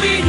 We.